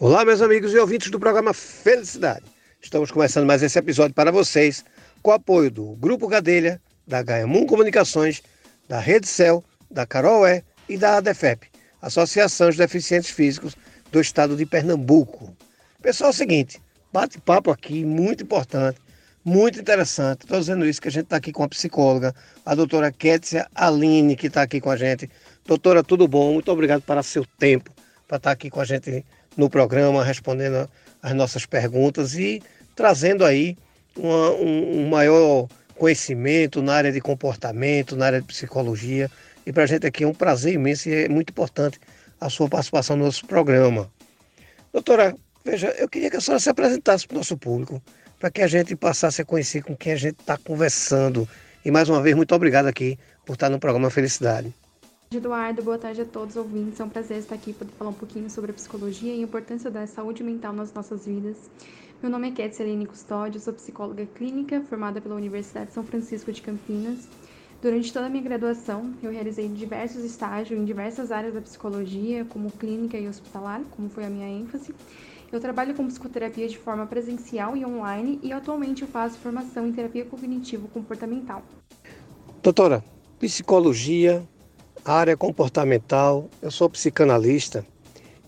Olá, meus amigos e ouvintes do programa Felicidade. Estamos começando mais esse episódio para vocês com o apoio do Grupo Gadelha, da Gaiamum Comunicações, da Rede Cel, da Carol E da ADEFEP, Associação de Deficientes Físicos do Estado de Pernambuco. Pessoal, é o seguinte, bate-papo aqui muito importante, muito interessante. Estou dizendo isso que a gente está aqui com a psicóloga, a doutora Kétia Aline, que está aqui com a gente. Doutora, tudo bom? Muito obrigado pelo seu tempo para estar tá aqui com a gente no programa, respondendo as nossas perguntas e trazendo aí uma, um, um maior conhecimento na área de comportamento, na área de psicologia. E para a gente aqui é um prazer imenso e é muito importante a sua participação no nosso programa. Doutora, veja, eu queria que a senhora se apresentasse para o nosso público, para que a gente passasse a conhecer com quem a gente está conversando. E mais uma vez, muito obrigado aqui por estar no programa Felicidade. Eduardo, boa tarde a todos os ouvintes. É um prazer estar aqui para falar um pouquinho sobre a psicologia e a importância da saúde mental nas nossas vidas. Meu nome é Ketseline Custódio, sou psicóloga clínica formada pela Universidade de São Francisco de Campinas. Durante toda a minha graduação, eu realizei diversos estágios em diversas áreas da psicologia, como clínica e hospitalar, como foi a minha ênfase. Eu trabalho com psicoterapia de forma presencial e online e atualmente eu faço formação em terapia cognitivo-comportamental. Doutora, psicologia área comportamental, eu sou psicanalista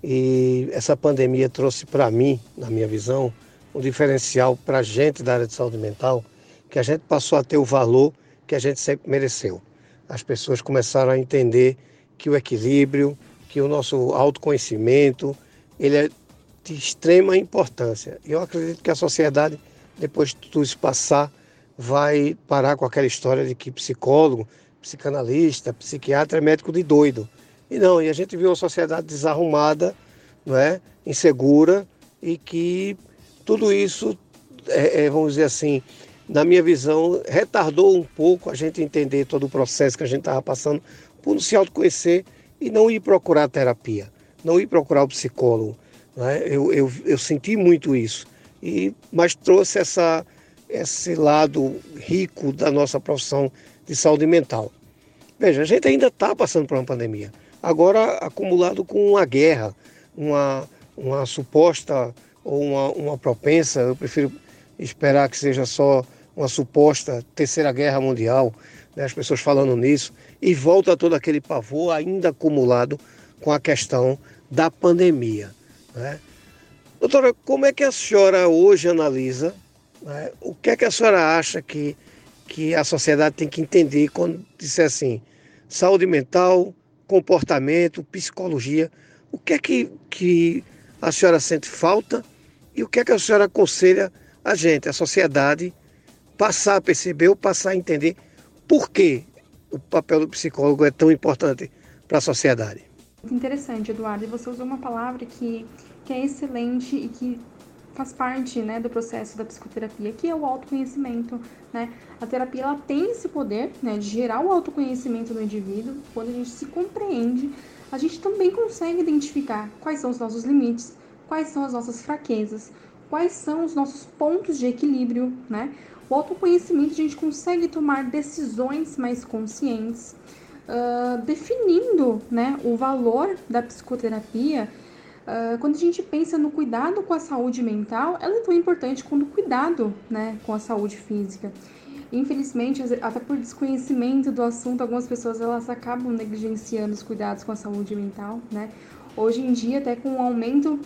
e essa pandemia trouxe para mim, na minha visão, um diferencial para a gente da área de saúde mental, que a gente passou a ter o valor que a gente sempre mereceu. As pessoas começaram a entender que o equilíbrio, que o nosso autoconhecimento, ele é de extrema importância. E eu acredito que a sociedade, depois de tudo isso passar, vai parar com aquela história de que psicólogo psicanalista, psiquiatra é médico de doido. E não, e a gente viu uma sociedade desarrumada, não é? insegura, e que tudo isso, é, é, vamos dizer assim, na minha visão, retardou um pouco a gente entender todo o processo que a gente estava passando por não se autoconhecer e não ir procurar terapia, não ir procurar o psicólogo. Né? Eu, eu, eu senti muito isso, e, mas trouxe essa, esse lado rico da nossa profissão de saúde mental. Veja, a gente ainda está passando por uma pandemia, agora acumulado com uma guerra, uma, uma suposta ou uma, uma propensa, eu prefiro esperar que seja só uma suposta terceira guerra mundial, né, as pessoas falando nisso, e volta todo aquele pavor ainda acumulado com a questão da pandemia. Né? Doutora, como é que a senhora hoje analisa, né, o que é que a senhora acha que que a sociedade tem que entender quando disser assim, saúde mental, comportamento, psicologia, o que é que, que a senhora sente falta e o que é que a senhora aconselha a gente, a sociedade, passar a perceber ou passar a entender por que o papel do psicólogo é tão importante para a sociedade. Interessante, Eduardo. E você usou uma palavra que, que é excelente e que faz parte né, do processo da psicoterapia, que é o autoconhecimento. Né? A terapia ela tem esse poder né, de gerar o autoconhecimento do indivíduo. Quando a gente se compreende, a gente também consegue identificar quais são os nossos limites, quais são as nossas fraquezas, quais são os nossos pontos de equilíbrio. Né? O autoconhecimento a gente consegue tomar decisões mais conscientes, uh, definindo né, o valor da psicoterapia Uh, quando a gente pensa no cuidado com a saúde mental, ela é tão importante quanto o cuidado né, com a saúde física. Infelizmente, até por desconhecimento do assunto, algumas pessoas elas acabam negligenciando os cuidados com a saúde mental. Né? Hoje em dia, até com o aumento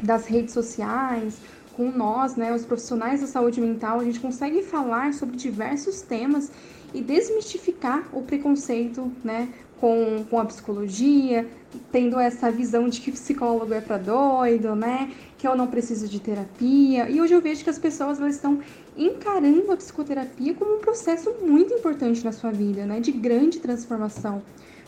das redes sociais, com nós, né, os profissionais da saúde mental, a gente consegue falar sobre diversos temas e desmistificar o preconceito, né, com, com a psicologia, tendo essa visão de que psicólogo é para doido, né? Que eu não preciso de terapia. E hoje eu vejo que as pessoas elas estão encarando a psicoterapia como um processo muito importante na sua vida, né? De grande transformação.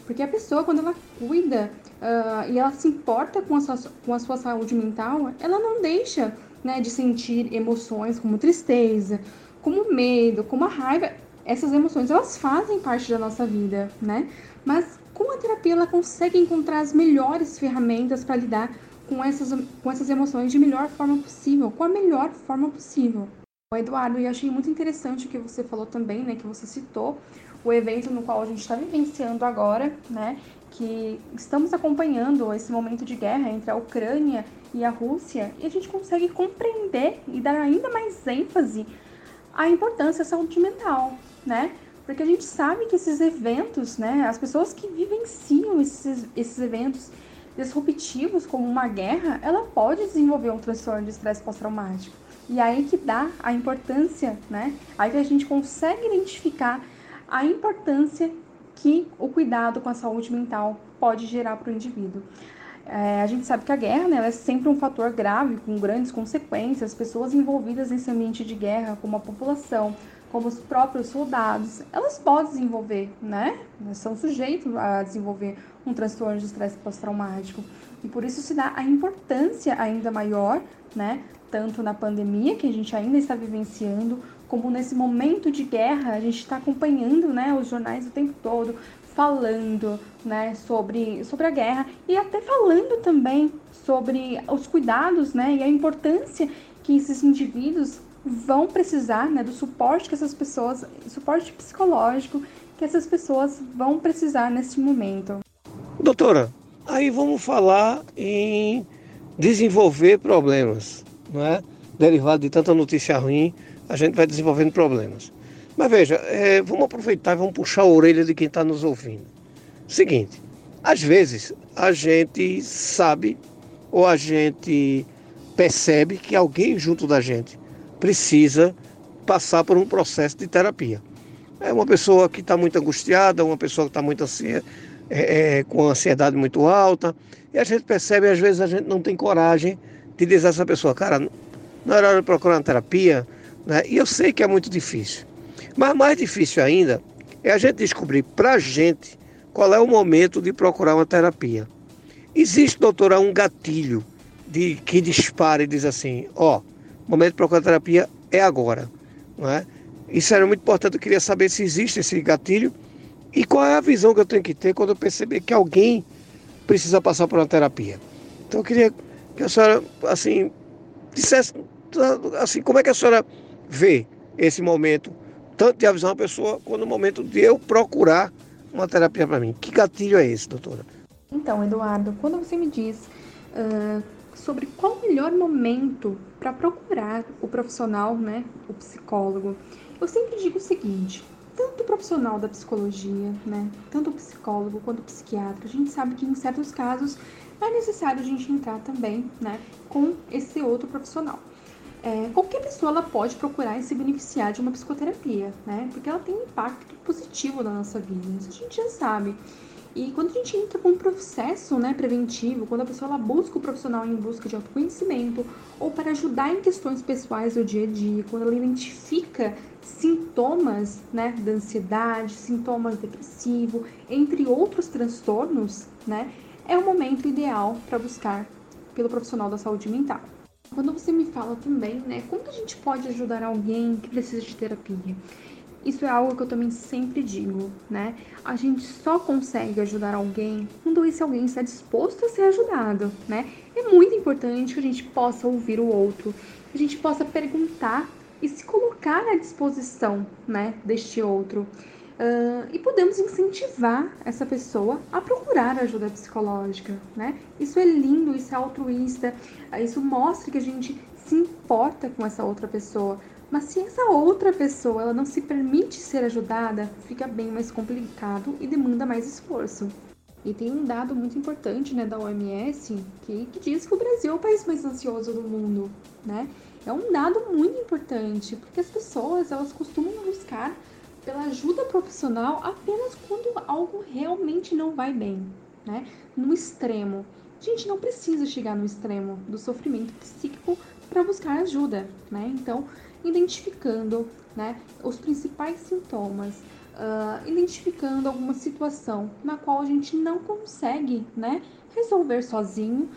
Porque a pessoa, quando ela cuida uh, e ela se importa com a, sua, com a sua saúde mental, ela não deixa né, de sentir emoções como tristeza, como medo, como a raiva. Essas emoções, elas fazem parte da nossa vida, né? Mas com a terapia ela consegue encontrar as melhores ferramentas para lidar com essas, com essas emoções de melhor forma possível, com a melhor forma possível. Eduardo, e achei muito interessante o que você falou também, né, que você citou o evento no qual a gente está vivenciando agora, né, que estamos acompanhando esse momento de guerra entre a Ucrânia e a Rússia e a gente consegue compreender e dar ainda mais ênfase à importância da saúde mental, né? Porque a gente sabe que esses eventos, né, as pessoas que vivenciam esses, esses eventos disruptivos, como uma guerra, ela pode desenvolver um transtorno de estresse pós-traumático. E aí que dá a importância, né? Aí que a gente consegue identificar a importância que o cuidado com a saúde mental pode gerar para o indivíduo. É, a gente sabe que a guerra né, é sempre um fator grave, com grandes consequências. As pessoas envolvidas nesse ambiente de guerra, como a população, como os próprios soldados, elas podem desenvolver, né? São sujeitos a desenvolver um transtorno de estresse pós-traumático. E por isso se dá a importância ainda maior, né? Tanto na pandemia, que a gente ainda está vivenciando, como nesse momento de guerra, a gente está acompanhando, né? Os jornais o tempo todo, falando, né? Sobre, sobre a guerra e até falando também sobre os cuidados, né? E a importância que esses indivíduos vão precisar né, do suporte que essas pessoas, suporte psicológico que essas pessoas vão precisar nesse momento. Doutora, aí vamos falar em desenvolver problemas, não é? Derivado de tanta notícia ruim, a gente vai desenvolvendo problemas. Mas veja, é, vamos aproveitar e vamos puxar a orelha de quem está nos ouvindo. Seguinte, às vezes a gente sabe ou a gente percebe que alguém junto da gente precisa passar por um processo de terapia. É uma pessoa que está muito angustiada, uma pessoa que está muito é, é, com ansiedade muito alta, e a gente percebe, às vezes, a gente não tem coragem de dizer a essa pessoa, cara, não era hora de procurar uma terapia, né? e eu sei que é muito difícil. Mas mais difícil ainda é a gente descobrir para a gente qual é o momento de procurar uma terapia. Existe, doutora, um gatilho de, que dispara e diz assim, ó, oh, momento de procurar terapia é agora. Não é? Isso era muito importante. Eu queria saber se existe esse gatilho e qual é a visão que eu tenho que ter quando eu perceber que alguém precisa passar por uma terapia. Então eu queria que a senhora, assim, dissesse, assim, como é que a senhora vê esse momento, tanto de avisar uma pessoa, quanto o momento de eu procurar uma terapia para mim. Que gatilho é esse, doutora? Então, Eduardo, quando você me diz uh, sobre qual o melhor momento para procurar o profissional, né, o psicólogo. Eu sempre digo o seguinte: tanto o profissional da psicologia, né, tanto o psicólogo quanto o psiquiatra, a gente sabe que em certos casos é necessário a gente entrar também, né, com esse outro profissional. É, qualquer pessoa ela pode procurar e se beneficiar de uma psicoterapia, né, porque ela tem um impacto positivo na nossa vida, isso a gente já sabe. E quando a gente entra com um processo né, preventivo, quando a pessoa ela busca o profissional em busca de autoconhecimento ou para ajudar em questões pessoais do dia a dia, quando ela identifica sintomas né, da ansiedade, sintomas depressivos, entre outros transtornos, né, é o momento ideal para buscar pelo profissional da saúde mental. Quando você me fala também, né, como a gente pode ajudar alguém que precisa de terapia? Isso é algo que eu também sempre digo, né? A gente só consegue ajudar alguém quando esse alguém está disposto a ser ajudado, né? É muito importante que a gente possa ouvir o outro, que a gente possa perguntar e se colocar à disposição, né, deste outro. Uh, e podemos incentivar essa pessoa a procurar ajuda psicológica, né? Isso é lindo, isso é altruísta, isso mostra que a gente se importa com essa outra pessoa, mas se essa outra pessoa ela não se permite ser ajudada, fica bem mais complicado e demanda mais esforço. E tem um dado muito importante né, da OMS que, que diz que o Brasil é o país mais ansioso do mundo. Né? É um dado muito importante, porque as pessoas elas costumam buscar pela ajuda profissional apenas quando algo realmente não vai bem, né? No extremo. A gente não precisa chegar no extremo do sofrimento psíquico para buscar ajuda, né? Então, identificando né, os principais sintomas, uh, identificando alguma situação na qual a gente não consegue né, resolver sozinho,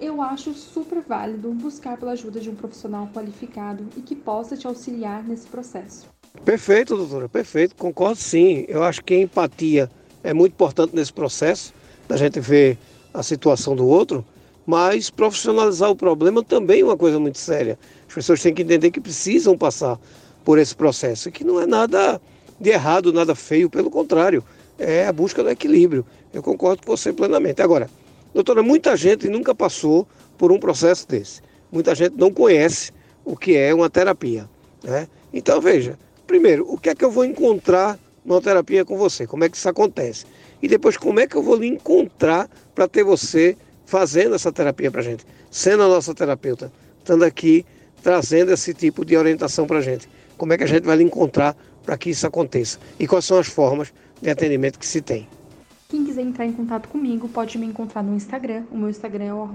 eu acho super válido buscar pela ajuda de um profissional qualificado e que possa te auxiliar nesse processo. Perfeito, doutora, perfeito, concordo sim. Eu acho que a empatia é muito importante nesse processo, da gente ver a situação do outro, mas profissionalizar o problema também é uma coisa muito séria. As pessoas têm que entender que precisam passar por esse processo, que não é nada de errado, nada feio, pelo contrário, é a busca do equilíbrio. Eu concordo com você plenamente. Agora, doutora, muita gente nunca passou por um processo desse. Muita gente não conhece o que é uma terapia. Né? Então, veja, primeiro, o que é que eu vou encontrar numa terapia com você? Como é que isso acontece? E depois, como é que eu vou lhe encontrar para ter você fazendo essa terapia para gente? Sendo a nossa terapeuta, estando aqui, trazendo esse tipo de orientação para gente. Como é que a gente vai lhe encontrar para que isso aconteça? E quais são as formas de atendimento que se tem? Quem quiser entrar em contato comigo pode me encontrar no Instagram. O meu Instagram é o.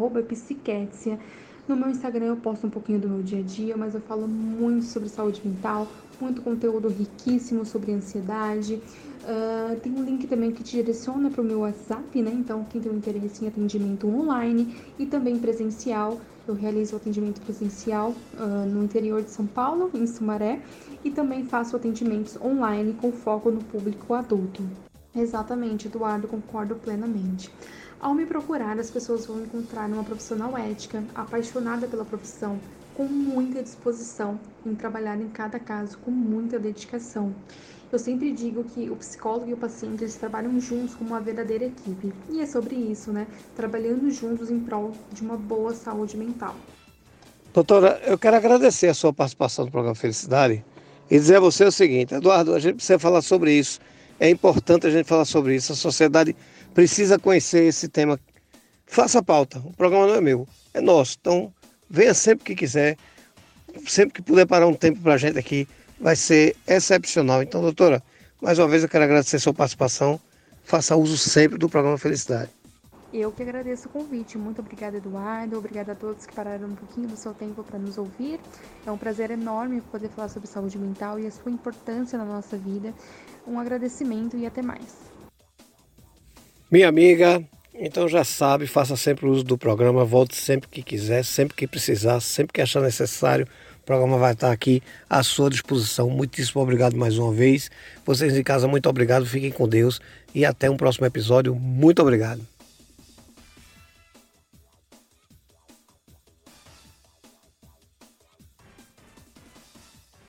No meu Instagram eu posto um pouquinho do meu dia a dia, mas eu falo muito sobre saúde mental, muito conteúdo riquíssimo sobre ansiedade. Uh, tem um link também que te direciona para o meu WhatsApp, né? Então, quem tem um interesse em atendimento online e também presencial, eu realizo atendimento presencial uh, no interior de São Paulo, em Sumaré, e também faço atendimentos online com foco no público adulto. Exatamente, Eduardo, concordo plenamente. Ao me procurar, as pessoas vão encontrar uma profissional ética, apaixonada pela profissão, com muita disposição em trabalhar em cada caso com muita dedicação. Eu sempre digo que o psicólogo e o paciente eles trabalham juntos como uma verdadeira equipe. E é sobre isso, né? Trabalhando juntos em prol de uma boa saúde mental. Doutora, eu quero agradecer a sua participação no programa Felicidade e dizer a você o seguinte, Eduardo, a gente precisa falar sobre isso. É importante a gente falar sobre isso. A sociedade precisa conhecer esse tema. Faça a pauta. O programa não é meu, é nosso. Então, venha sempre que quiser, sempre que puder parar um tempo para a gente aqui, vai ser excepcional. Então, doutora, mais uma vez eu quero agradecer a sua participação. Faça uso sempre do programa Felicidade. Eu que agradeço o convite. Muito obrigada, Eduardo. Obrigada a todos que pararam um pouquinho do seu tempo para nos ouvir. É um prazer enorme poder falar sobre saúde mental e a sua importância na nossa vida. Um agradecimento e até mais. Minha amiga, então já sabe, faça sempre uso do programa, volte sempre que quiser, sempre que precisar, sempre que achar necessário. O programa vai estar aqui à sua disposição. Muitíssimo obrigado mais uma vez. Vocês em casa, muito obrigado. Fiquem com Deus e até um próximo episódio. Muito obrigado.